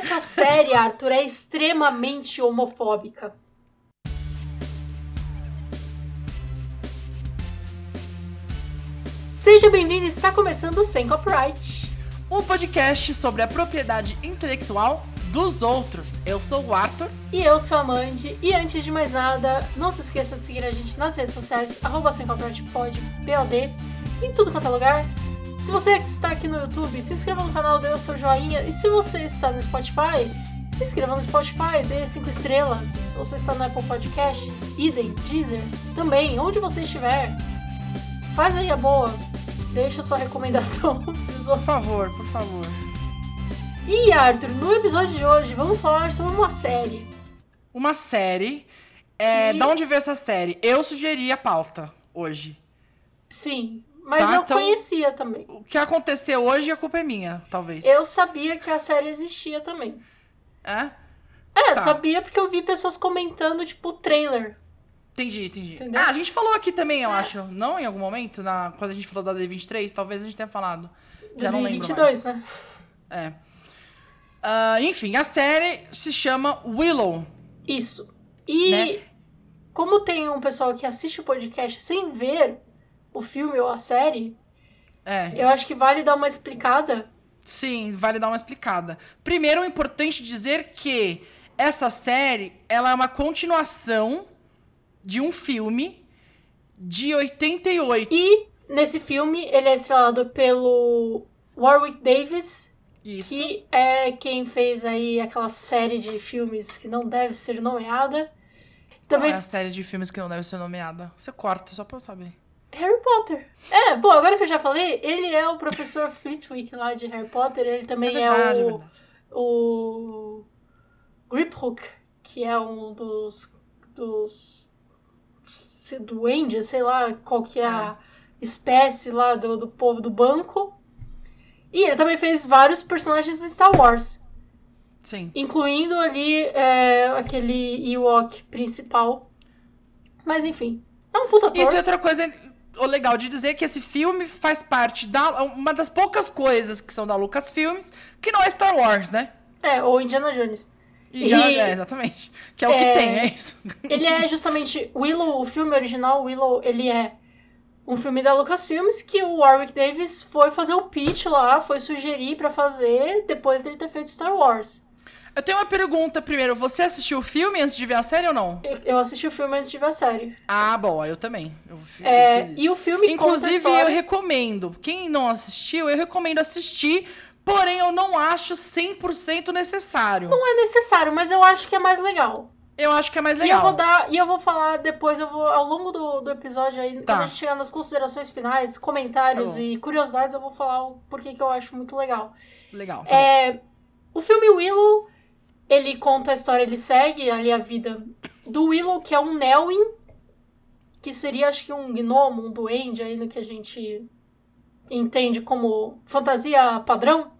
essa série, Arthur, é extremamente homofóbica. Seja bem-vindo, está começando o Sem Copyright. Um podcast sobre a propriedade intelectual dos outros. Eu sou o Arthur. E eu sou a Mandy. E antes de mais nada, não se esqueça de seguir a gente nas redes sociais, arroba Sem Copyright Pod, POD, em tudo quanto é lugar. Se você está aqui no YouTube, se inscreva no canal, dê o seu joinha. E se você está no Spotify, se inscreva no Spotify, dê 5 estrelas. Se você está no Apple Podcasts, idem, Deezer, também, onde você estiver. Faz aí a boa, deixa sua recomendação. Por favor, por favor. E Arthur, no episódio de hoje vamos falar sobre uma série. Uma série. É, e... Da onde veio essa série? Eu sugeri a pauta hoje. Sim, mas tá, eu então, conhecia também. O que aconteceu hoje a culpa é minha, talvez. Eu sabia que a série existia também. É? É, tá. sabia porque eu vi pessoas comentando, tipo, o trailer. Entendi, entendi. Entendeu? Ah, a gente falou aqui também, eu é. acho. Não em algum momento, na, quando a gente falou da D23, talvez a gente tenha falado. Já 2022, não lembro mais. né? É. Uh, enfim, a série se chama Willow. Isso. E né? como tem um pessoal que assiste o podcast sem ver o filme ou a série, é. eu acho que vale dar uma explicada. Sim, vale dar uma explicada. Primeiro, é importante dizer que essa série ela é uma continuação de um filme de 88. E nesse filme ele é estrelado pelo Warwick Davis, Isso. que é quem fez aí aquela série de filmes que não deve ser nomeada. Também... Qual é a série de filmes que não deve ser nomeada? Você corta, só pra eu saber. Harry Potter. É, bom, agora que eu já falei, ele é o professor Flitwick lá de Harry Potter, ele também é, verdade, é o, é o Griphook, que é um dos, dos duendes, sei lá qual que é a é. espécie lá do, do povo do banco. E ele também fez vários personagens de Star Wars. Sim. Incluindo ali é, aquele Ewok principal. Mas enfim. É um puta ator. Isso é outra coisa o legal de dizer que esse filme faz parte da uma das poucas coisas que são da Lucasfilmes que não é Star Wars, né? É, ou Indiana Jones. Indiana, e, é, exatamente. Que é, é, o que é, tem, é isso. Ele é justamente Willow, o filme original Willow, ele é um filme da Lucasfilmes que o Warwick Davis foi fazer o pitch lá, foi sugerir para fazer depois dele ter feito Star Wars. Eu tenho uma pergunta primeiro. Você assistiu o filme antes de ver a série ou não? Eu assisti o filme antes de ver a série. Ah, bom, eu também. Eu, é, e o filme Inclusive, história... eu recomendo. Quem não assistiu, eu recomendo assistir. Porém, eu não acho 100% necessário. Não é necessário, mas eu acho que é mais legal. Eu acho que é mais legal. E eu vou dar, e eu vou falar depois, eu vou ao longo do, do episódio aí, tá. quando a gente chegar nas considerações finais, comentários tá e curiosidades, eu vou falar o porquê que eu acho muito legal. Legal. Tá é, o filme Willow ele conta a história, ele segue ali a vida do Willow, que é um Nelwyn, que seria acho que um gnomo, um duende aí no que a gente entende como fantasia padrão.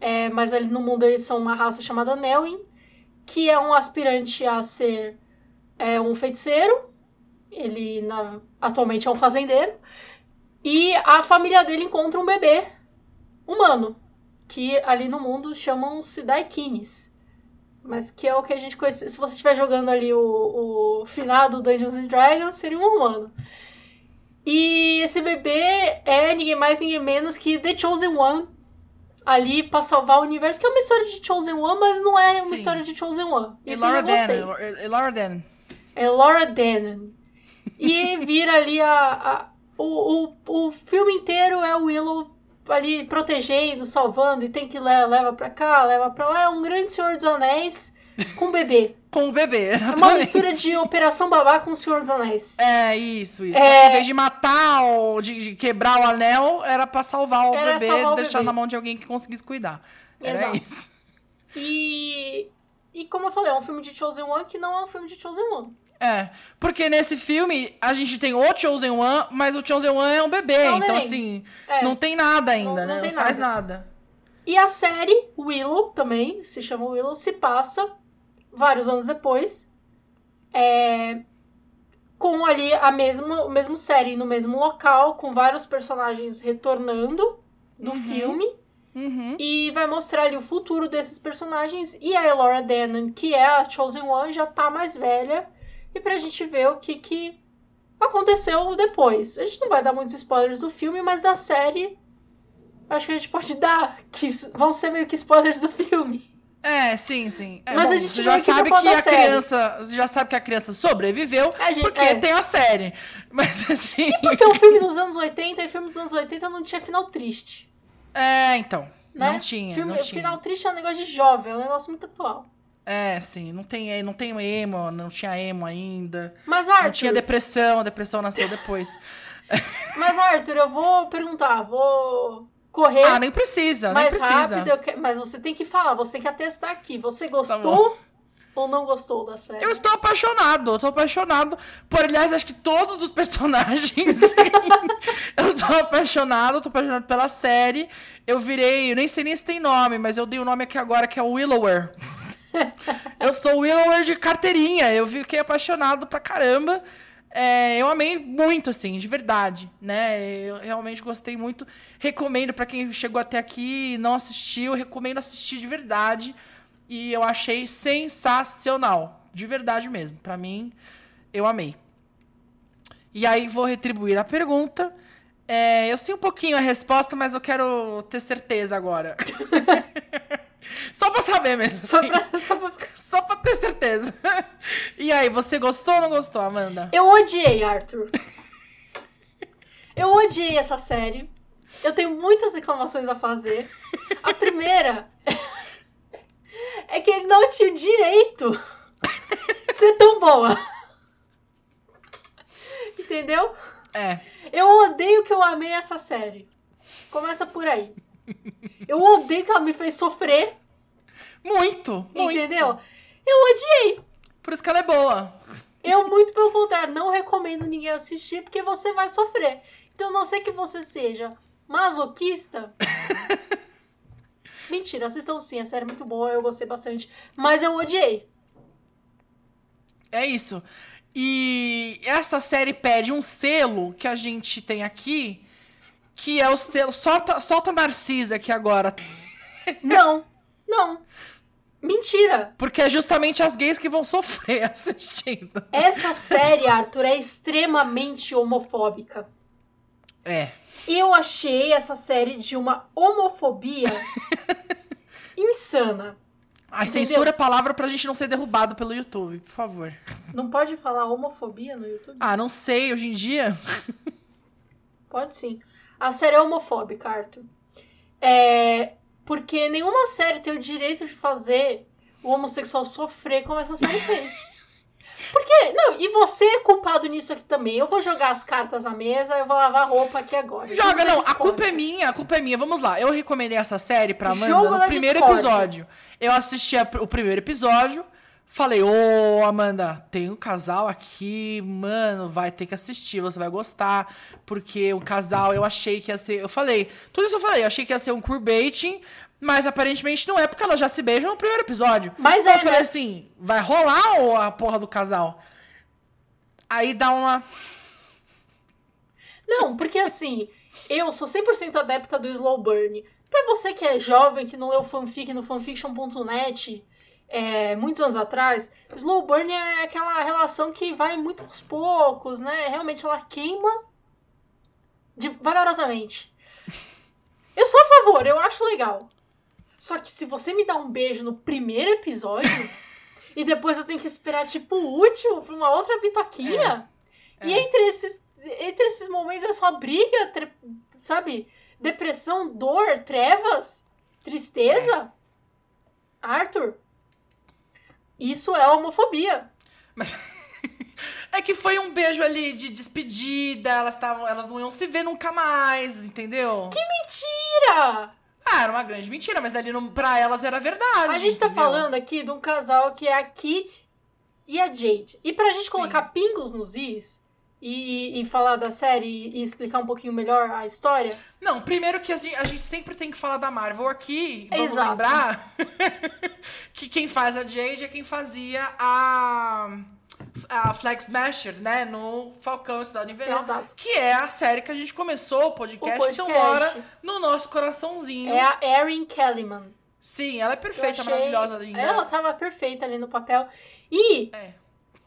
É, mas ali no mundo eles são uma raça chamada Nelwyn, que é um aspirante a ser é, um feiticeiro. Ele na, atualmente é um fazendeiro. E a família dele encontra um bebê humano, que ali no mundo chamam-se Daikines. Mas que é o que a gente conhece. Se você estiver jogando ali o, o finado Dungeons and Dragons, seria um humano. E esse bebê é ninguém mais, ninguém menos que The Chosen One. Ali pra salvar o universo, que é uma história de Chosen One, mas não é uma Sim. história de Chosen One. Isso e Laura. É Laura Denon. É Laura Denon. E vira ali a, a o, o, o filme inteiro é o Willow ali protegendo, salvando, e tem que levar leva pra cá, leva pra lá. É um grande Senhor dos Anéis com um bebê. com um bebê, exatamente. É uma mistura de Operação Babá com o Senhor dos Anéis. É, isso, isso. É... Em vez de matar ou de, de, quebrar o anel, era pra salvar o era bebê e deixar bebê. na mão de alguém que conseguisse cuidar. Era Exato. isso. E, e como eu falei, é um filme de Chosen One que não é um filme de Chosen One. É, porque nesse filme a gente tem o Chosen One, mas o Chosen One é um bebê, é um então assim, é. não tem nada ainda, não, né? Não, não faz nada. nada. E a série Willow também, se chama Willow, se passa vários anos depois, é, com ali a mesma, o mesmo série no mesmo local, com vários personagens retornando do uhum. filme. Uhum. E vai mostrar ali o futuro desses personagens. E a Elora Danan, que é a Chosen One, já tá mais velha. E pra gente ver o que, que aconteceu depois. A gente não vai dar muitos spoilers do filme, mas da série. Acho que a gente pode dar. Que vão ser meio que spoilers do filme. É, sim, sim. É, Mas bom, a gente já sabe que a série. criança. Você já sabe que a criança sobreviveu gente, porque é. tem a série. Mas assim. E porque o filme dos anos 80 e o filme dos anos 80 não tinha final triste. É, então. Né? Não tinha. Filme, não tinha. Final triste é um negócio de jovem, é um negócio muito atual. É, sim. Não tem, não tem emo, não tinha emo ainda. Mas, Arthur. Não tinha depressão, a depressão nasceu depois. Mas, Arthur, eu vou perguntar, vou correr. Ah, nem precisa, nem precisa. Rápido, mas você tem que falar, você tem que atestar aqui. Você tá gostou? Tá ou não gostou da série? Eu estou apaixonado, eu estou apaixonado por, aliás, acho que todos os personagens. eu estou apaixonado, estou apaixonado pela série. Eu virei, eu nem sei nem se tem nome, mas eu dei o um nome aqui agora que é Willower. eu sou Willower de carteirinha, eu fiquei apaixonado pra caramba. É, eu amei muito, assim, de verdade, né? Eu realmente gostei muito. Recomendo para quem chegou até aqui e não assistiu, recomendo assistir de verdade. E eu achei sensacional, de verdade mesmo. Para mim, eu amei. E aí vou retribuir a pergunta. É, eu sei um pouquinho a resposta, mas eu quero ter certeza agora. Só pra saber mesmo. Só, assim. pra, só, pra... só pra ter certeza. E aí, você gostou ou não gostou, Amanda? Eu odiei, Arthur. Eu odiei essa série. Eu tenho muitas reclamações a fazer. A primeira é que ele não tinha o direito de ser tão boa. Entendeu? É. Eu odeio que eu amei essa série. Começa por aí. Eu odeio que ela me fez sofrer. Muito, muito. Entendeu? Eu odiei. Por isso que ela é boa. Eu, muito pelo contrário, não recomendo ninguém assistir porque você vai sofrer. Então, a não sei que você seja masoquista. Mentira, assistam sim, a série é muito boa, eu gostei bastante. Mas eu odiei. É isso. E essa série pede um selo que a gente tem aqui, que é o selo. Solta, solta Narcisa aqui agora. Não, não. Mentira! Porque é justamente as gays que vão sofrer assistindo. Essa série, Arthur, é extremamente homofóbica. É. Eu achei essa série de uma homofobia insana. Ai, censura a palavra pra gente não ser derrubado pelo YouTube, por favor. Não pode falar homofobia no YouTube? Ah, não sei, hoje em dia. Pode sim. A série é homofóbica, Arthur. É, porque nenhuma série tem o direito de fazer o homossexual sofrer como essa série fez. Porque, não, e você é culpado nisso aqui também. Eu vou jogar as cartas na mesa, eu vou lavar roupa aqui agora. Joga, não, a culpa é minha, a culpa é minha. Vamos lá, eu recomendei essa série pra Amanda Jogo no primeiro Discord. episódio. Eu assisti a, o primeiro episódio, falei, ô oh, Amanda, tem um casal aqui, mano, vai ter que assistir, você vai gostar. Porque o casal, eu achei que ia ser. Eu falei, tudo isso eu falei, eu achei que ia ser um queerbaiting, mas aparentemente não é, porque ela já se beija no primeiro episódio. Mas então, é. Eu falei né? assim: vai rolar ou a porra do casal? Aí dá uma. Não, porque assim, eu sou 100% adepta do slow burn. Pra você que é jovem, que não leu fanfic no fanfiction.net é, muitos anos atrás, slow burn é aquela relação que vai muito aos poucos, né? Realmente ela queima vagarosamente. Eu sou a favor, eu acho legal. Só que se você me dá um beijo no primeiro episódio e depois eu tenho que esperar, tipo, o último pra uma outra bitoquinha. É. E é. entre esses, entre esses momentos é só briga, tre... sabe? Depressão, dor, trevas, tristeza. É. Arthur, isso é homofobia. Mas. É que foi um beijo ali de despedida, elas estavam, elas não iam se ver nunca mais, entendeu? Que mentira! Ah, era uma grande mentira, mas dali não, pra elas era verdade. A gente tá entendeu? tá falando aqui de um casal que é a Kit e a Jade. E pra gente Sim. colocar pingos nos is e, e falar da série e explicar um pouquinho melhor a história. Não, primeiro que a gente, a gente sempre tem que falar da Marvel aqui. Vamos Exato. lembrar que quem faz a Jade é quem fazia a. a Flag Smasher, né? No Falcão Cidade Invernal. Exato. Que é a série que a gente começou o podcast, o podcast. então mora no nosso coraçãozinho. É a Erin Kellyman. Sim, ela é perfeita, achei... maravilhosa, linda. Ela tava perfeita ali no papel. E é.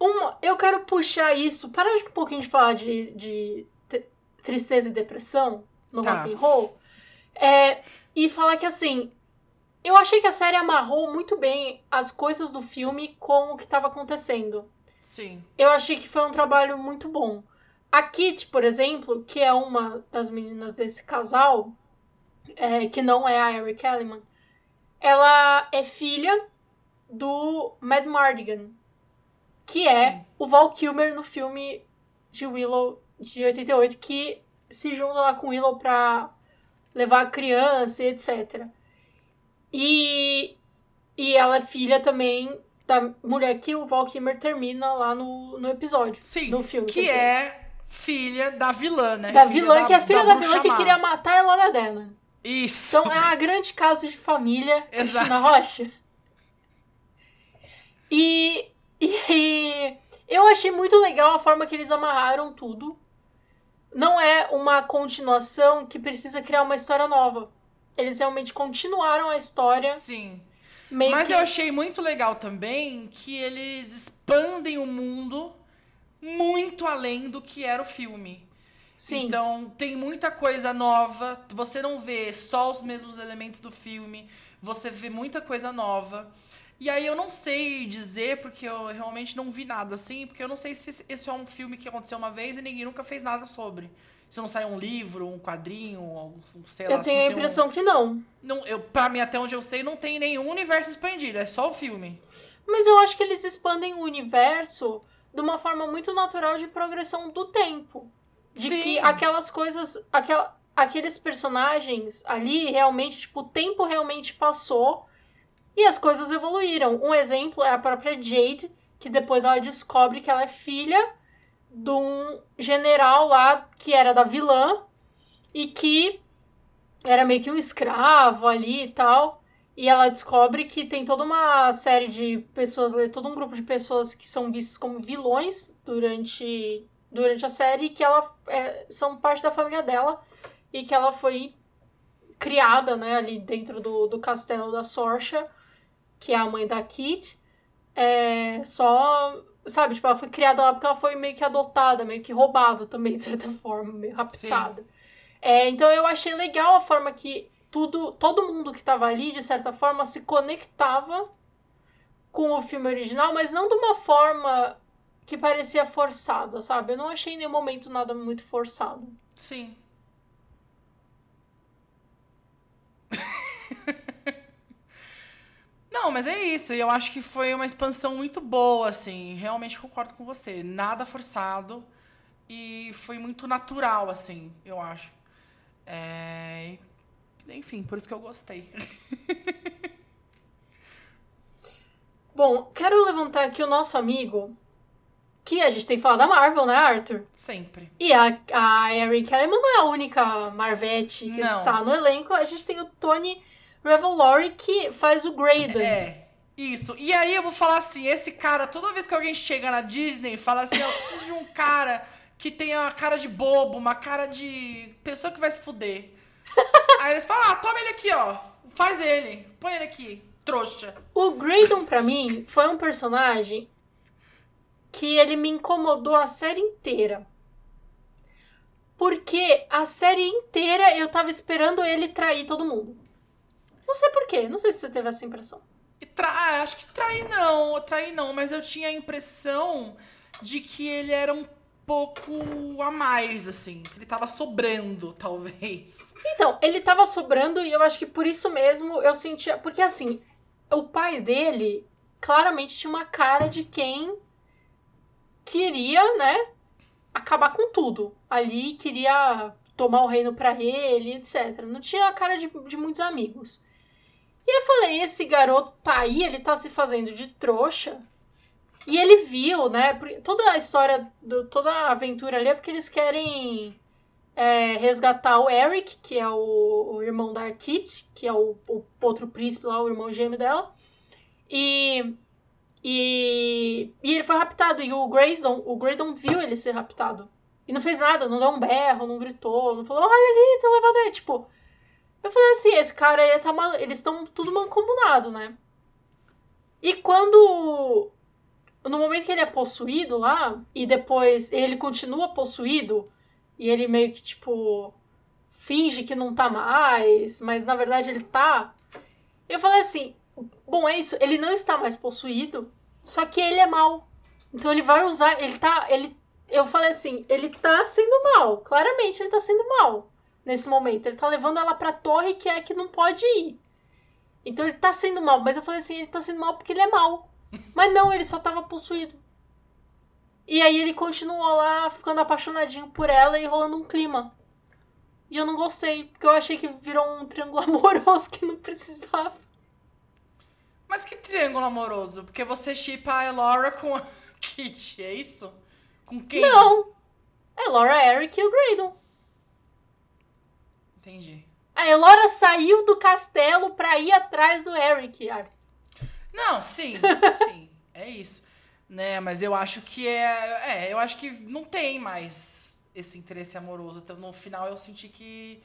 Uma, eu quero puxar isso, para um pouquinho de falar de, de tristeza e depressão no tá. rock and roll. É, e falar que assim, eu achei que a série amarrou muito bem as coisas do filme com o que estava acontecendo. Sim. Eu achei que foi um trabalho muito bom. A Kit, por exemplo, que é uma das meninas desse casal, é, que não é a Eric Kellyman, ela é filha do Mad Mardigan, que é Sim. o Val Kilmer no filme de Willow de 88, que se junta lá com Willow pra levar a criança e etc. E, e ela é filha também da mulher que o Val Kilmer termina lá no, no episódio. Sim, no filme. Que é filha da vilã, né? Da filha vilã, da, que é filha da, da vilã que queria matar a Elora Dana. Isso. Então é a grande caso de família Exato. Cristina Rocha. E, e eu achei muito legal a forma que eles amarraram tudo. Não é uma continuação que precisa criar uma história nova. Eles realmente continuaram a história. Sim. Mas que... eu achei muito legal também que eles expandem o mundo muito além do que era o filme. Sim. Então tem muita coisa nova. Você não vê só os mesmos elementos do filme. Você vê muita coisa nova. E aí eu não sei dizer, porque eu realmente não vi nada assim, porque eu não sei se esse é um filme que aconteceu uma vez e ninguém nunca fez nada sobre. Se não sai um livro, um quadrinho, sei lá. Eu tenho a impressão um... que não. não eu, pra mim, até onde eu sei, não tem nenhum universo expandido, é só o filme. Mas eu acho que eles expandem o universo de uma forma muito natural de progressão do tempo. De Sim. que aquelas coisas. Aquela, aqueles personagens ali realmente, tipo, o tempo realmente passou e as coisas evoluíram. Um exemplo é a própria Jade, que depois ela descobre que ela é filha de um general lá que era da vilã e que era meio que um escravo ali e tal. E ela descobre que tem toda uma série de pessoas, todo um grupo de pessoas que são vistas como vilões durante durante a série que ela é, são parte da família dela e que ela foi criada, né, ali dentro do, do castelo da Sorcha, que é a mãe da Kit, é, só, sabe, tipo, ela foi criada lá porque ela foi meio que adotada, meio que roubada também, de certa forma, meio raptada. É, então eu achei legal a forma que tudo, todo mundo que estava ali, de certa forma, se conectava com o filme original, mas não de uma forma que parecia forçada, sabe? Eu não achei em nenhum momento nada muito forçado. Sim. Não, mas é isso. E eu acho que foi uma expansão muito boa, assim. Realmente concordo com você. Nada forçado. E foi muito natural, assim, eu acho. É... Enfim, por isso que eu gostei. Bom, quero levantar aqui o nosso amigo, que a gente tem falar da Marvel, né, Arthur? Sempre. E a, a Erin Kellyman não é a única Marvete que não. está no elenco. A gente tem o Tony Revelori que faz o Graydon. É. Isso. E aí eu vou falar assim, esse cara, toda vez que alguém chega na Disney, fala assim, eu preciso de um cara que tenha uma cara de bobo, uma cara de pessoa que vai se fuder. aí eles falam, ah, toma ele aqui, ó. Faz ele. Põe ele aqui. Trouxa. O Graydon, pra mim, foi um personagem que ele me incomodou a série inteira. Porque a série inteira eu tava esperando ele trair todo mundo. Não sei porquê, não sei se você teve essa impressão. Tra... Ah, acho que trair não, trair não, mas eu tinha a impressão de que ele era um pouco a mais, assim. Que ele tava sobrando, talvez. Então, ele tava sobrando e eu acho que por isso mesmo eu sentia. Porque assim, o pai dele claramente tinha uma cara de quem queria, né, acabar com tudo. Ali queria tomar o reino para ele, etc. Não tinha a cara de, de muitos amigos. E eu falei, esse garoto tá aí, ele tá se fazendo de trouxa. E ele viu, né? Toda a história, do, toda a aventura ali é porque eles querem é, resgatar o Eric, que é o, o, irmão da Kit, que é o, o outro príncipe lá, o irmão gêmeo dela. E E, e ele foi raptado. E o Graydon, o Graydon viu ele ser raptado. E não fez nada, não deu um berro, não gritou, não falou, olha ali, tá levando ele. Tipo, eu falei assim, esse cara, ele tá mal... eles estão tudo mancomunado, né? E quando. No momento que ele é possuído lá, e depois ele continua possuído, e ele meio que, tipo, finge que não tá mais, mas na verdade ele tá. Eu falei assim: bom, é isso, ele não está mais possuído, só que ele é mal. Então ele vai usar, ele tá, ele eu falei assim, ele tá sendo mal, claramente ele tá sendo mal nesse momento. Ele tá levando ela pra torre que é que não pode ir. Então ele tá sendo mal, mas eu falei assim, ele tá sendo mal porque ele é mal. Mas não, ele só tava possuído. E aí ele continuou lá ficando apaixonadinho por ela e rolando um clima. E eu não gostei, porque eu achei que virou um triângulo amoroso que não precisava. Mas que triângulo amoroso? Porque você chipa a Laura com a Kitty, é isso? Com quem? Não! É Laura, Eric e o Graydon. Entendi. A Elora saiu do castelo pra ir atrás do Eric, Arthur. Não, sim, sim. É isso. Né, mas eu acho que é. É, eu acho que não tem mais esse interesse amoroso. Então, no final eu senti que.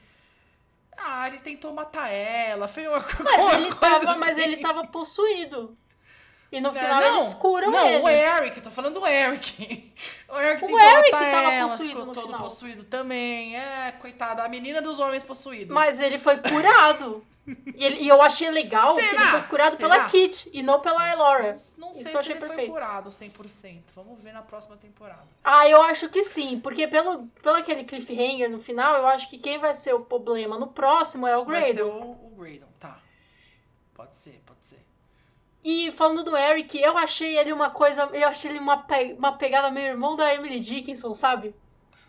Ah, ele tentou matar ela. Foi uma, mas uma ele coisa. Tava, assim. Mas ele tava possuído. E no final não, eles curam não, ele. Não, o Eric, tô falando do Eric. O Eric o Eric tava ela, possuído ficou todo final. possuído também. É, coitada, a menina dos homens possuídos. Mas ele foi curado. e, ele, e, eu achei legal Será? que ele foi curado Será? pela Kit e não pela Elora. Não, não sei se ele perfeito. foi curado 100%. Vamos ver na próxima temporada. Ah, eu acho que sim. Porque pelo, pelo aquele cliffhanger no final, eu acho que quem vai ser o problema no próximo é o Graydon. Vai ser o, o Graydon, tá. Pode ser, pode ser. E falando do Eric, eu achei ele uma coisa. Eu achei ele uma, pe uma pegada meio irmão da Emily Dickinson, sabe?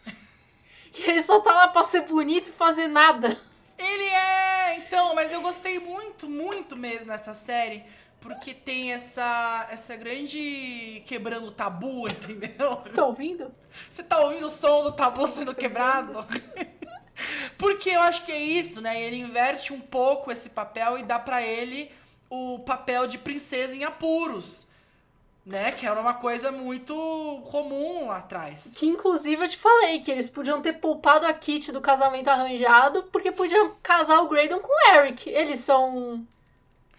que ele só tá lá pra ser bonito e fazer nada. Ele é, então, mas eu gostei muito, muito mesmo nessa série. Porque tem essa, essa grande quebrando tabu, entendeu? Você tá ouvindo? Você tá ouvindo o som do tabu sendo quebrado? porque eu acho que é isso, né? Ele inverte um pouco esse papel e dá para ele o papel de princesa em apuros. Né? Que era uma coisa muito comum lá atrás. Que inclusive eu te falei que eles podiam ter poupado a Kit do casamento arranjado, porque podiam casar o Graydon com o Eric. Eles são.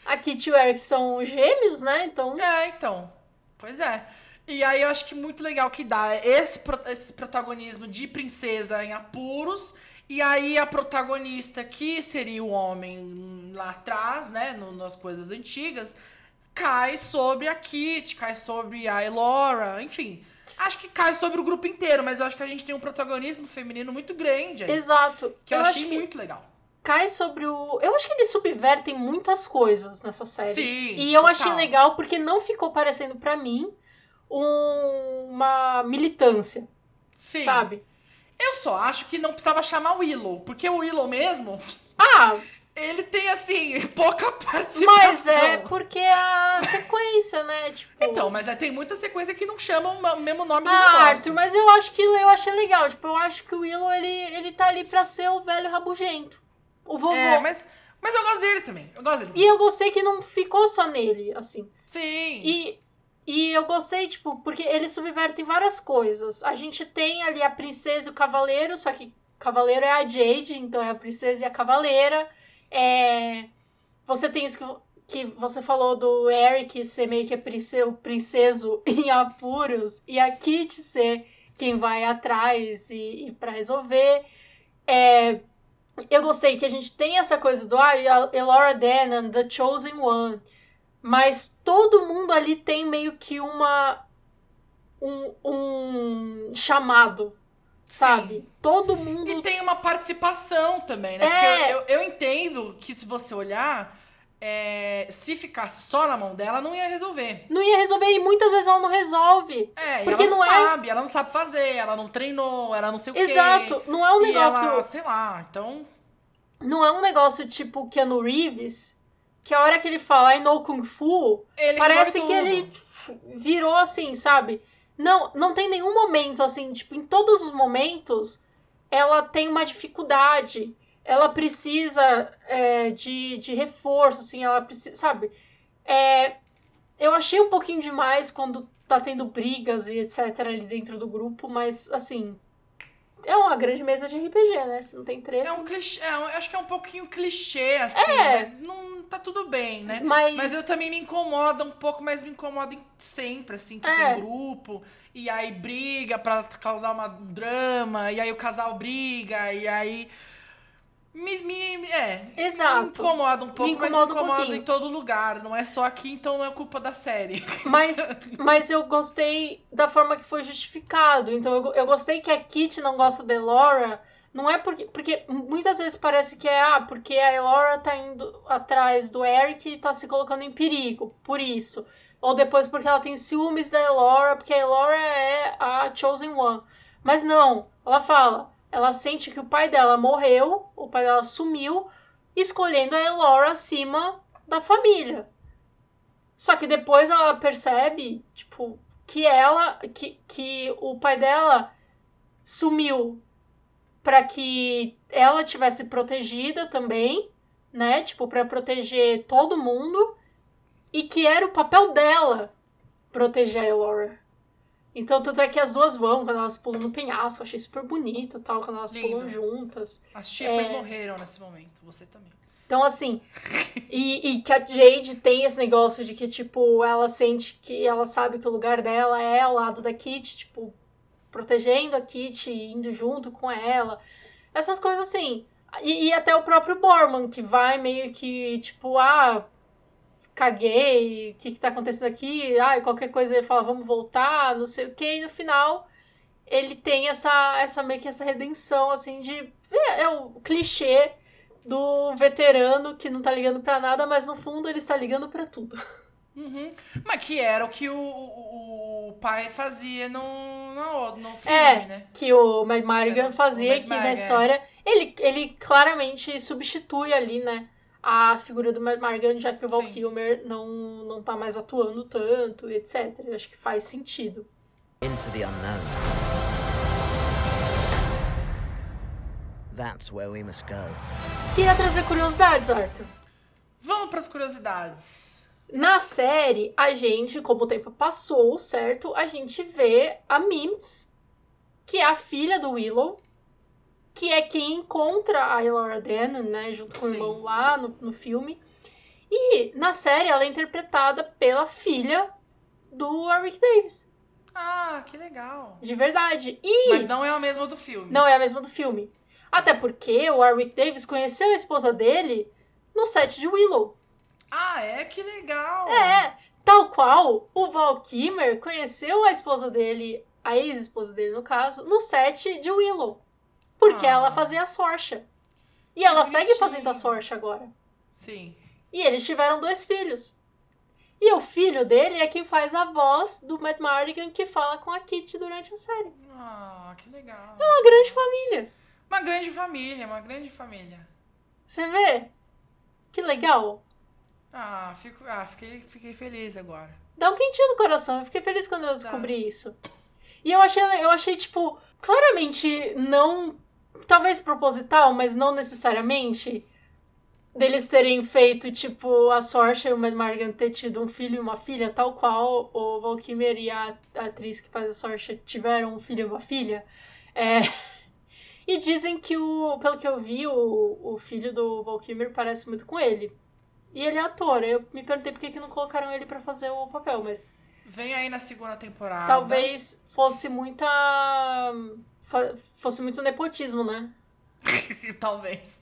A Kit e o Eric são gêmeos, né? Então. É, então. Pois é. E aí eu acho que muito legal que dá esse, esse protagonismo de princesa em apuros e aí a protagonista, que seria o homem lá atrás, né, no, nas coisas antigas, cai sobre a Kit, cai sobre a Elora, enfim. Acho que cai sobre o grupo inteiro, mas eu acho que a gente tem um protagonismo feminino muito grande aí. Exato. Que eu, eu achei muito legal. Cai sobre o. Eu acho que eles subvertem muitas coisas nessa série. Sim. E eu achei legal porque não ficou parecendo para mim um... uma militância. Sim. Sabe? Eu só acho que não precisava chamar o Willow, porque o Willow mesmo. Ah! Ele tem, assim, pouca participação. Mas é porque a sequência, né? Tipo... Então, mas é, tem muita sequência que não chamam o mesmo nome ah, do negócio. Arthur, mas eu acho que eu achei legal. Tipo, eu acho que o Willow, ele, ele tá ali pra ser o velho rabugento. O vovô. É, mas, mas eu gosto dele também. Eu gosto dele. E eu gostei que não ficou só nele, assim. Sim. E e eu gostei, tipo, porque eles subvertem várias coisas. A gente tem ali a princesa e o cavaleiro, só que cavaleiro é a Jade, então é a princesa e a cavaleira. É... Você tem isso que, que você falou do Eric ser meio que o princeso em apuros, e a Kit ser quem vai atrás e, e para resolver. É... Eu gostei que a gente tem essa coisa do ah, Elora Danan, The Chosen One mas todo mundo ali tem meio que uma um, um chamado, sabe? Sim. Todo mundo. E tem uma participação também, né? É... Eu, eu, eu, entendo que se você olhar, é, se ficar só na mão dela, não ia resolver. Não ia resolver, e muitas vezes ela não resolve. É, porque ela não, não é sabe, é... ela não sabe fazer, ela não treinou, ela não sei o Exato. quê. Exato, não é um negócio. Ela, sei lá, então. Não é um negócio tipo Keanu Reeves que a hora que ele fala I know Kung Fu, ele parece que ele virou assim, sabe? Não, não tem nenhum momento assim, tipo, em todos os momentos ela tem uma dificuldade. Ela precisa é, de, de reforço, assim, ela precisa, sabe? É, eu, achei um pouquinho demais quando tá tendo brigas e etc ali dentro do grupo, mas assim, é uma grande mesa de RPG, né? Se não tem treta. É um clichê, é, eu acho que é um pouquinho clichê, assim, é. mas não tá tudo bem, né? Mas... mas eu também me incomoda um pouco, mas me incomoda sempre, assim, que é. tem grupo, e aí briga pra causar uma drama, e aí o casal briga, e aí. Me, me, é, Exato. me incomoda um pouco, me incomoda mas me incomoda um em todo lugar. Não é só aqui, então não é culpa da série. Mas, mas eu gostei da forma que foi justificado. Então eu, eu gostei que a Kit não gosta da Elora. Não é porque. Porque muitas vezes parece que é, ah, porque a Elora tá indo atrás do Eric e tá se colocando em perigo. Por isso. Ou depois porque ela tem ciúmes da Elora, porque a Elora é a Chosen One. Mas não, ela fala ela sente que o pai dela morreu, o pai dela sumiu, escolhendo a Elora acima da família. Só que depois ela percebe, tipo, que ela, que, que o pai dela sumiu para que ela tivesse protegida também, né? Tipo, para proteger todo mundo e que era o papel dela proteger a Elora. Então, tanto é que as duas vão, quando elas pulam no penhasco, achei super bonito tal, quando elas Lindo. pulam juntas. As chipas é... morreram nesse momento, você também. Então, assim, e, e, que a Jade tem esse negócio de que, tipo, ela sente que ela sabe que o lugar dela é ao lado da Kit, tipo, protegendo a Kit, indo junto com ela. Essas coisas assim. E, e até o próprio Borman, que vai meio que, tipo, ah, caguei, o que, que tá acontecendo aqui? Ah, qualquer coisa ele fala, vamos voltar, não sei o que, e no final ele tem essa, essa meio que essa redenção, assim, de. É, é o clichê do veterano que não tá ligando para nada, mas no fundo ele está ligando para tudo. Uhum. Mas que era o que o, o, o pai fazia no, no, no filme, é, né? Que o Mad Marigan fazia aqui na história. É. Ele, ele claramente substitui ali, né? A figura do Matt Margan, já que o Val Sim. Kilmer não, não tá mais atuando tanto, etc. Eu acho que faz sentido. Into the unknown. That's where we must go. Queria trazer curiosidades, Arthur. Vamos para as curiosidades. Na série, a gente, como o tempo passou, certo? A gente vê a Mims, que é a filha do Willow, que é quem encontra a Elora Danan, né, junto com Sim. o irmão lá no, no filme. E na série ela é interpretada pela filha do Warwick Davis. Ah, que legal. De verdade. E... Mas não é a mesma do filme. Não é a mesma do filme. Até porque o Warwick Davis conheceu a esposa dele no set de Willow. Ah, é? Que legal. É. Tal qual o Val Kilmer conheceu a esposa dele, a ex-esposa dele no caso, no set de Willow. Porque ah. ela fazia a Sorcha. E ela segue fazendo a Sorcha agora. Sim. E eles tiveram dois filhos. E o filho dele é quem faz a voz do Matt Mardigan que fala com a Kitty durante a série. Ah, que legal. É uma grande família. Uma grande família, uma grande família. Você vê? Que legal. Ah, fico, ah fiquei, fiquei feliz agora. Dá um quentinho no coração. Eu fiquei feliz quando eu descobri Dá. isso. E eu achei, eu achei, tipo, claramente não talvez proposital, mas não necessariamente, deles terem feito, tipo, a Sorcha e o Mad Margan ter tido um filho e uma filha, tal qual o Valkymer e a atriz que faz a Sorcha tiveram um filho e uma filha. É... E dizem que, o, pelo que eu vi, o, o filho do Valkymer parece muito com ele. E ele é ator. Eu me perguntei por que, que não colocaram ele para fazer o papel, mas. Vem aí na segunda temporada. Talvez fosse muita fosse muito nepotismo, né? Talvez.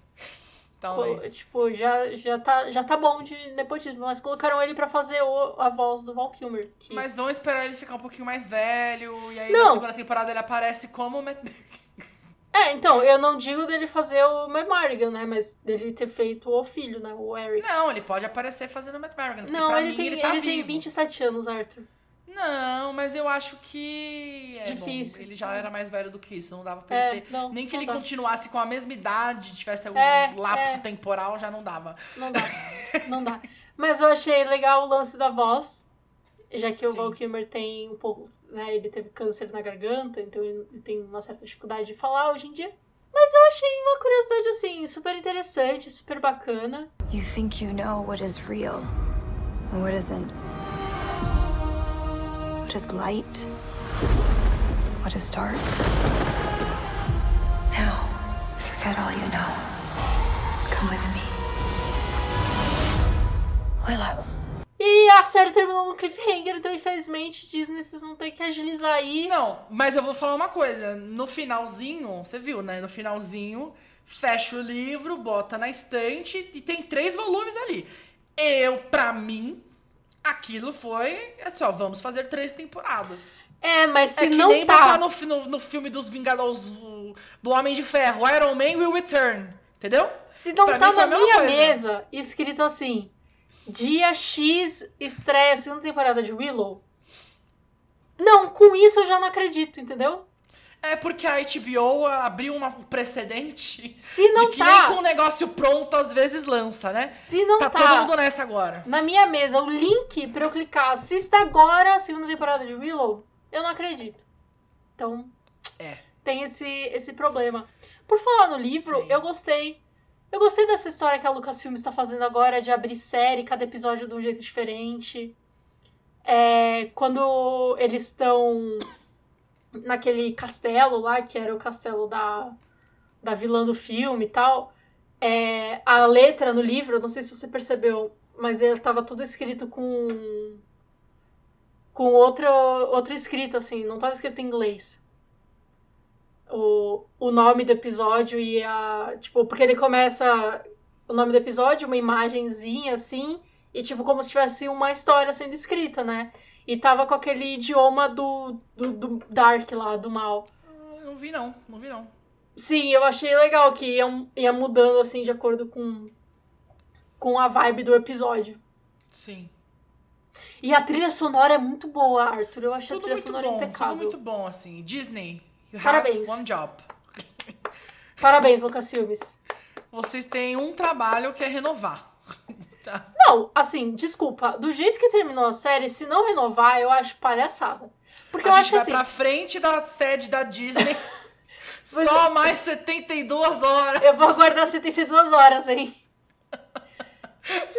Talvez. tipo, já, já, tá, já tá bom de nepotismo, mas colocaram ele para fazer o, a voz do Val Kilmer. Que... Mas vão esperar ele ficar um pouquinho mais velho, e aí não. na segunda temporada ele aparece como Matt É, então, eu não digo dele fazer o Matt Mardigan, né? Mas dele ter feito o filho, né? O Eric. Não, ele pode aparecer fazendo o Matt Mardigan. Não, ele, mim, tem, ele, tá ele vivo. tem 27 anos, Arthur. Não, mas eu acho que. É Difícil. Bom, ele já era mais velho do que isso, não dava pra é, ele ter. Não, Nem que ele dá. continuasse com a mesma idade, tivesse algum é, lapso é. temporal, já não dava. Não dá. não dá. Mas eu achei legal o lance da voz, já que Sim. o Val Kilmer tem um pouco. Né, ele teve câncer na garganta, então ele tem uma certa dificuldade de falar hoje em dia. Mas eu achei uma curiosidade assim, super interessante, super bacana. You think you know what is real and what isn't. What is light? What is dark? Now, forget all you know. Come with me. Willow. E a série terminou no cliffhanger, então infelizmente Disney vocês vão ter que agilizar aí. Não, mas eu vou falar uma coisa. No finalzinho, você viu, né? No finalzinho, fecha o livro, bota na estante e tem três volumes ali. Eu, pra mim, aquilo foi. Assim, ó, vamos fazer três temporadas. É, mas se é que não nem tá... botar no, no, no, filme dos Vingadores do Homem de Ferro, Iron Man will return. Entendeu? Se não pra tá na minha coisa. mesa escrito assim Dia X estreia a segunda temporada de Willow. Não, com isso eu já não acredito, entendeu? É porque a HBO abriu um precedente Se não de que tá, nem com o negócio pronto às vezes lança, né? Se não tá, tá todo mundo nessa agora. Na minha mesa, o link para eu clicar assista agora a segunda temporada de Willow, eu não acredito. Então, é. tem esse, esse problema. Por falar no livro, Sim. eu gostei. Eu gostei dessa história que a Lucasfilm está fazendo agora de abrir série, cada episódio de um jeito diferente. É, quando eles estão naquele castelo lá, que era o castelo da, da vilã do filme e tal, é, a letra no livro, não sei se você percebeu, mas ele estava tudo escrito com com outra, outra escrita, assim, não estava escrito em inglês o, o nome do episódio e a. Tipo, porque ele começa o nome do episódio, uma imagenzinha assim, e tipo, como se tivesse uma história sendo escrita, né? E tava com aquele idioma do, do, do Dark lá, do mal. Não vi não, não vi não. Sim, eu achei legal que ia, ia mudando assim de acordo com, com a vibe do episódio. Sim. E a trilha sonora é muito boa, Arthur. Eu achei tudo a trilha sonora bom, impecável. Tudo muito bom, assim. Disney, You Parabéns. one job. Parabéns, Lucas Filmes. Vocês têm um trabalho que é renovar. Tá. Não, assim, desculpa. Do jeito que terminou a série, se não renovar, eu acho palhaçada. Porque a eu gente acho vai assim... pra frente da sede da Disney. Só mais 72 horas. Eu vou aguardar 72 horas, hein?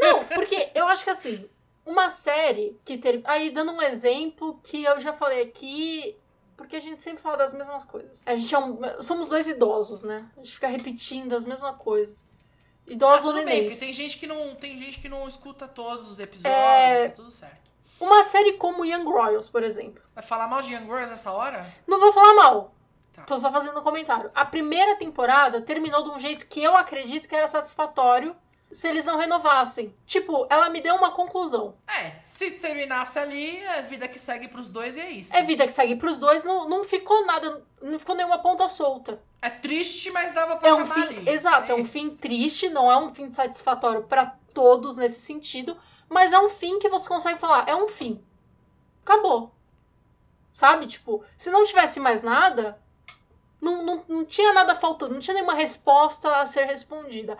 Não, porque eu acho que assim, uma série que ter. Aí, dando um exemplo que eu já falei aqui, porque a gente sempre fala das mesmas coisas. A gente é um, somos dois idosos, né? A gente fica repetindo as mesmas coisas. Idosos ah, ou bem, porque tem gente que não tem gente que não escuta todos os episódios, é... tá tudo certo. Uma série como Young Royals, por exemplo. Vai falar mal de Young Royals nessa hora? Não vou falar mal. Tá. Tô só fazendo um comentário. A primeira temporada terminou de um jeito que eu acredito que era satisfatório se eles não renovassem. Tipo, ela me deu uma conclusão. É, se terminasse ali, é vida que segue pros dois e é isso. É vida que segue pros dois, não, não ficou nada, não ficou nenhuma ponta solta. É triste, mas dava pra é um fim, ali. Exato, é, é um fim triste, não é um fim satisfatório para todos nesse sentido, mas é um fim que você consegue falar, é um fim. Acabou. Sabe? Tipo, se não tivesse mais nada, não, não, não tinha nada faltando, não tinha nenhuma resposta a ser respondida.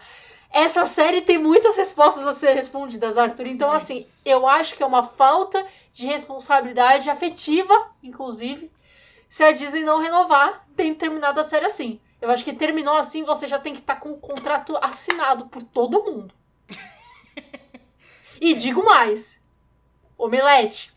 Essa série tem muitas respostas a ser respondidas, Arthur. Então, assim, eu acho que é uma falta de responsabilidade afetiva, inclusive, se a Disney não renovar, tem terminado a série assim. Eu acho que terminou assim, você já tem que estar tá com o contrato assinado por todo mundo. E digo mais. Omelete.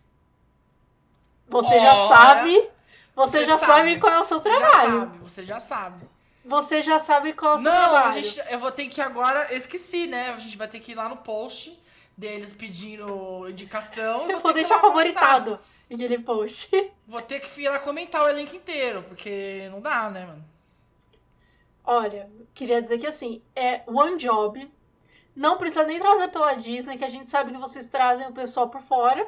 Você já sabe. Você, você já sabe. sabe. qual é o seu você trabalho. Já sabe, você já sabe você já sabe qual é o seu Não, trabalho. Gente, eu vou ter que agora. Eu esqueci, né? A gente vai ter que ir lá no post deles pedindo indicação. Eu vou, vou deixar favoritado aquele post. Vou ter que ir lá comentar o elenco inteiro, porque não dá, né, mano? Olha, queria dizer que assim, é one job. Não precisa nem trazer pela Disney, que a gente sabe que vocês trazem o pessoal por fora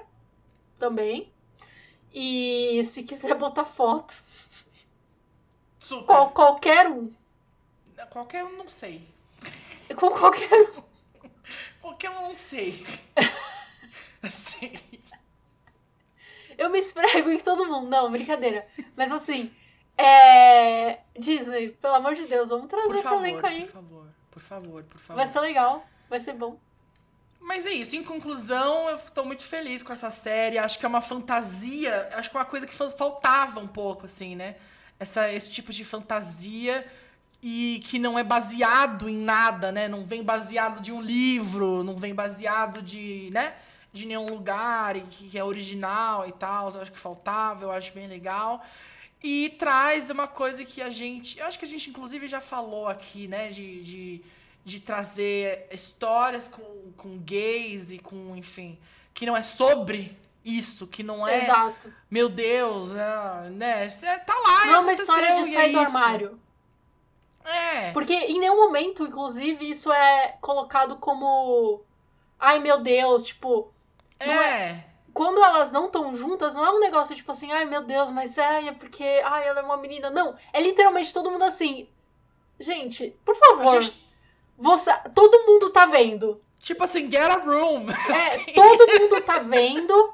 também. E se quiser botar foto, Super. Qual, qualquer um. Qualquer um, não sei. Com qualquer um. qualquer um, não sei. assim. Eu me esfrego em todo mundo. Não, brincadeira. Mas assim, é... Disney, pelo amor de Deus, vamos trazer esse elenco aí. Por favor, por favor, por favor. Vai ser legal, vai ser bom. Mas é isso, em conclusão, eu tô muito feliz com essa série. Acho que é uma fantasia, acho que é uma coisa que faltava um pouco, assim, né? Essa, esse tipo de fantasia e que não é baseado em nada, né? Não vem baseado de um livro, não vem baseado de, né? de nenhum lugar e que é original e tal. Eu acho que faltava, eu acho bem legal. E traz uma coisa que a gente. Eu acho que a gente, inclusive, já falou aqui, né? De, de, de trazer histórias com, com gays e com, enfim. Que não é sobre isso, que não é. Exato. Meu Deus, é, né? É, tá lá, Não é uma história de sair é do armário. É. Porque em nenhum momento, inclusive, isso é colocado como. Ai meu Deus, tipo. É. é quando elas não estão juntas, não é um negócio tipo assim, ai meu Deus, mas é, é porque, ai, ela é uma menina. Não, é literalmente todo mundo assim. Gente, por favor. Gente... Você, todo mundo tá vendo. Tipo assim, get a room. É, assim. todo mundo tá vendo.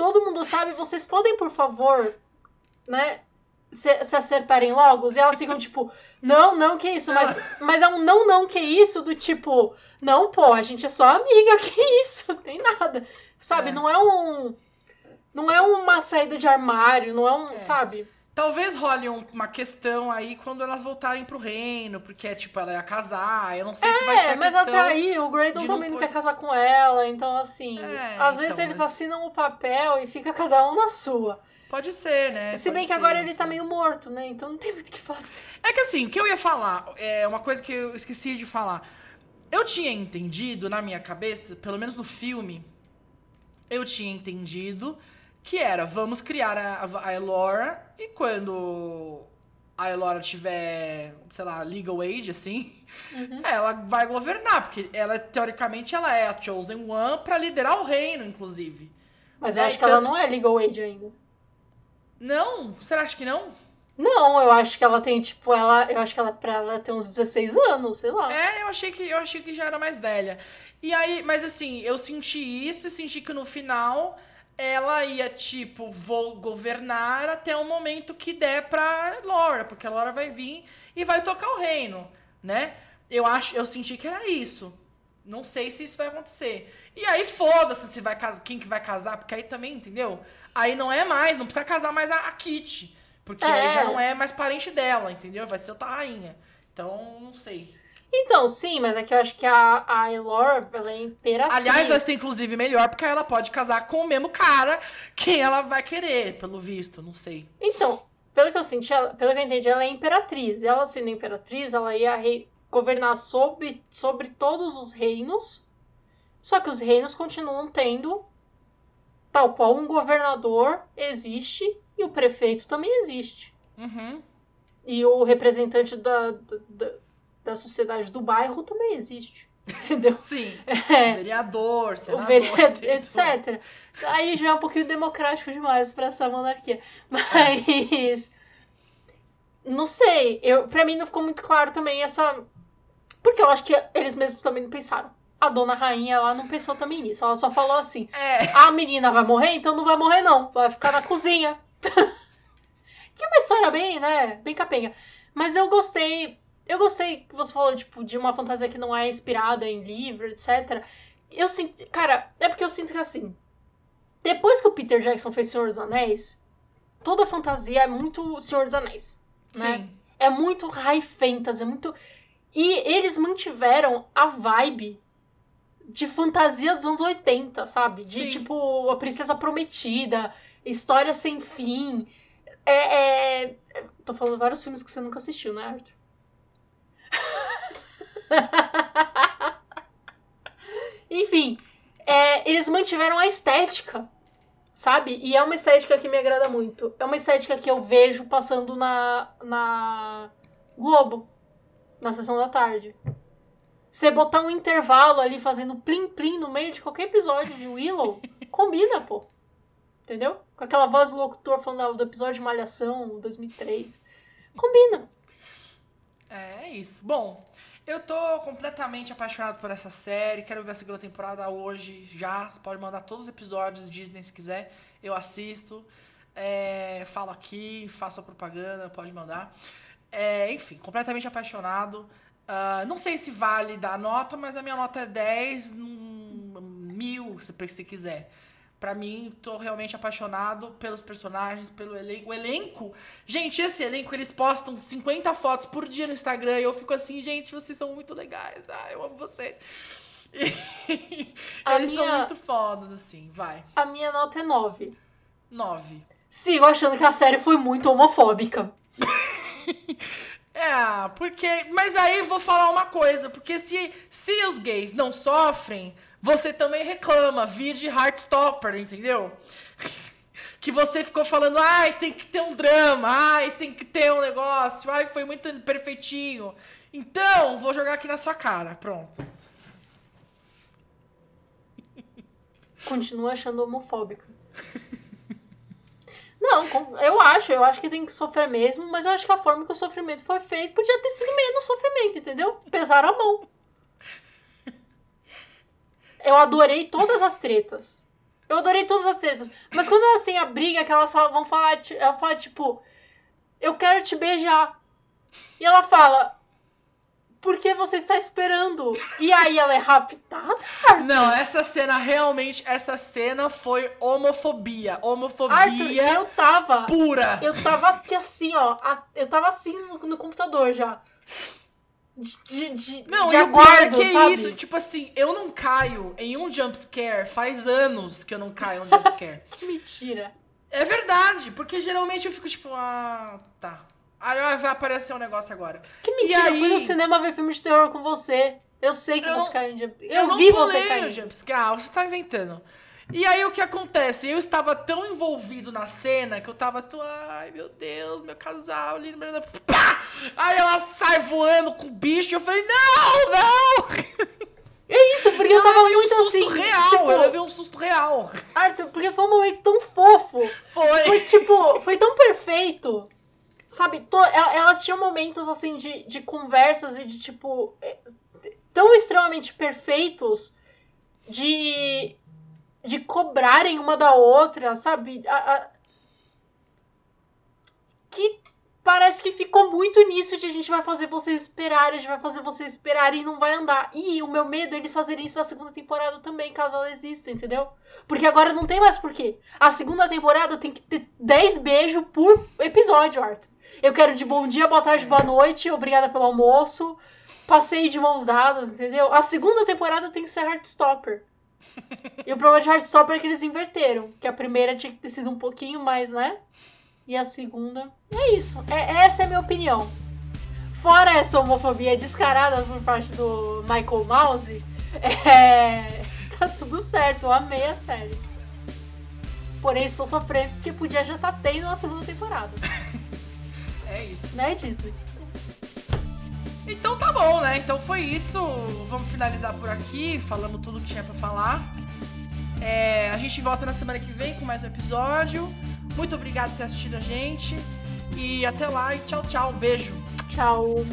Todo mundo sabe. Vocês podem, por favor, né, se, se acertarem logo? E elas ficam tipo, não, não, que isso? Mas, mas é um não, não, que isso? Do tipo, não, pô, a gente é só amiga, que isso? Tem nada. Sabe? É. Não é um. Não é uma saída de armário, não é um. É. Sabe? Talvez role um, uma questão aí quando elas voltarem pro reino, porque é tipo, ela ia casar, eu não sei é, se vai ter mas até aí o Graydon também não, quer casar com ela, então assim, é, às vezes então, eles mas... assinam o papel e fica cada um na sua. Pode ser, né? Se bem Pode que ser, agora ele tá meio morto, né? Então não tem muito o que fazer. É que assim, o que eu ia falar, é uma coisa que eu esqueci de falar. Eu tinha entendido na minha cabeça, pelo menos no filme, eu tinha entendido que era, vamos criar a, a Elora e quando a Elora tiver, sei lá, legal age, assim, uhum. ela vai governar, porque ela, teoricamente, ela é a Chosen One para liderar o reino, inclusive. Mas eu é, acho que ela não é legal age ainda. Não? Será que não? Não, eu acho que ela tem, tipo, ela. Eu acho que ela, pra ela ter uns 16 anos, sei lá. É, eu achei que eu achei que já era mais velha. E aí, mas assim, eu senti isso e senti que no final ela ia, tipo, vou governar até o momento que der pra Laura, porque a Laura vai vir e vai tocar o reino, né? Eu acho, eu senti que era isso. Não sei se isso vai acontecer. E aí foda-se se vai casar, quem que vai casar, porque aí também, entendeu? Aí não é mais, não precisa casar mais a, a Kitty, porque é. aí já não é mais parente dela, entendeu? Vai ser outra rainha. Então, não sei. Então, sim, mas é que eu acho que a, a Elor, ela é imperatriz. Aliás, vai ser inclusive melhor, porque ela pode casar com o mesmo cara quem ela vai querer, pelo visto, não sei. Então, pelo que eu senti, ela, pelo que eu entendi, ela é imperatriz. Ela sendo imperatriz, ela ia rei, governar sobre, sobre todos os reinos. Só que os reinos continuam tendo, tal qual um governador existe e o prefeito também existe. Uhum. E o representante da, da da sociedade do bairro também existe. Entendeu? Sim. É, vereador, senador, vereador, etc. Aí já é um pouquinho democrático demais para essa monarquia. Mas. Não sei. Eu, pra mim não ficou muito claro também essa. Porque eu acho que eles mesmos também não pensaram. A dona rainha, ela não pensou também nisso. Ela só falou assim: é. a menina vai morrer, então não vai morrer, não. Vai ficar na cozinha. que é uma história bem, né? Bem capenga. Mas eu gostei eu gostei que você falou, tipo, de uma fantasia que não é inspirada em livro, etc. Eu sinto. Cara, é porque eu sinto que assim. Depois que o Peter Jackson fez Senhor dos Anéis, toda fantasia é muito Senhor dos Anéis. Né? Sim. É muito high fantasy, é muito. E eles mantiveram a vibe de fantasia dos anos 80, sabe? De Sim. tipo, a Princesa Prometida, História Sem Fim. É, é... Tô falando vários filmes que você nunca assistiu, né, Arthur? Enfim, é, eles mantiveram a estética, sabe? E é uma estética que me agrada muito. É uma estética que eu vejo passando na, na Globo, na sessão da tarde. Você botar um intervalo ali fazendo plim-plim no meio de qualquer episódio de Willow, combina, pô. Entendeu? Com aquela voz do locutor falando do episódio de Malhação 2003. Combina. É, é isso. Bom, eu tô completamente apaixonado por essa série. Quero ver a segunda temporada hoje já. Pode mandar todos os episódios Disney se quiser. Eu assisto. É, falo aqui, faço a propaganda, pode mandar. É, enfim, completamente apaixonado. Uh, não sei se vale dar nota, mas a minha nota é 10, mil, se você quiser. Pra mim, tô realmente apaixonado pelos personagens, pelo elenco. O elenco, gente, esse elenco, eles postam 50 fotos por dia no Instagram e eu fico assim, gente, vocês são muito legais. Ah, eu amo vocês. Eles minha... são muito fodas, assim, vai. A minha nota é 9. 9. Sigo achando que a série foi muito homofóbica. é, porque. Mas aí vou falar uma coisa, porque se, se os gays não sofrem, você também reclama, via de Heartstopper, entendeu? que você ficou falando, ai, tem que ter um drama, ai, tem que ter um negócio, ai, foi muito perfeitinho. Então, vou jogar aqui na sua cara, pronto. Continua achando homofóbica. Não, eu acho, eu acho que tem que sofrer mesmo, mas eu acho que a forma que o sofrimento foi feito podia ter sido menos sofrimento, entendeu? Pesaram a mão. Eu adorei todas as tretas. Eu adorei todas as tretas. Mas quando elas têm a briga, que elas vão falar, ela fala, tipo, eu quero te beijar. E ela fala, por que você está esperando? E aí ela é raptada? Não, essa cena realmente, essa cena foi homofobia. Homofobia Arthur, eu tava, pura. Eu tava aqui assim, ó. Eu tava assim no, no computador já. De, de, não, de e o pior é que é isso, tipo assim, eu não caio em um jumpscare, faz anos que eu não caio em um jumpscare. que mentira. É verdade, porque geralmente eu fico tipo, ah, tá. Aí vai aparecer um negócio agora. Que mentira, aí... eu fui no cinema ver filme de terror com você. Eu sei que eu, você caiu em jump... Eu, eu vi você cair. jumpscare, ah, você tá inventando. E aí o que acontece? Eu estava tão envolvido na cena que eu tava tão. Ai, meu Deus, meu casal ali no. Pá! Aí ela sai voando com o bicho e eu falei, não, não! É isso, porque eu, eu tava muito um assim. Real, tipo, eu levei um susto real. Arthur, porque foi um momento tão fofo. Foi. Foi tipo, foi tão perfeito. Sabe, to, elas tinham momentos assim de, de conversas e de tipo. É, tão extremamente perfeitos de de cobrarem uma da outra, sabe? A, a... Que parece que ficou muito nisso de a gente vai fazer vocês esperarem, a gente vai fazer vocês esperarem e não vai andar. E o meu medo é eles fazerem isso na segunda temporada também, caso ela exista, entendeu? Porque agora não tem mais porquê. A segunda temporada tem que ter 10 beijos por episódio, Arthur. Eu quero de bom dia, boa tarde, boa noite, obrigada pelo almoço. Passei de mãos dadas, entendeu? A segunda temporada tem que ser Heartstopper. E o problema de Heartstopper é que eles inverteram. Que a primeira tinha que ter sido um pouquinho mais, né? E a segunda. É isso. É, essa é a minha opinião. Fora essa homofobia descarada por parte do Michael Mouse, é... tá tudo certo. Eu amei a série. Porém, estou sofrendo porque podia já estar tá tendo a segunda temporada. é isso. Né, Disney? Então tá bom, né? Então foi isso. Vamos finalizar por aqui. Falamos tudo que tinha pra falar. É, a gente volta na semana que vem com mais um episódio. Muito obrigado por ter assistido a gente. E até lá e tchau, tchau. Beijo. Tchau.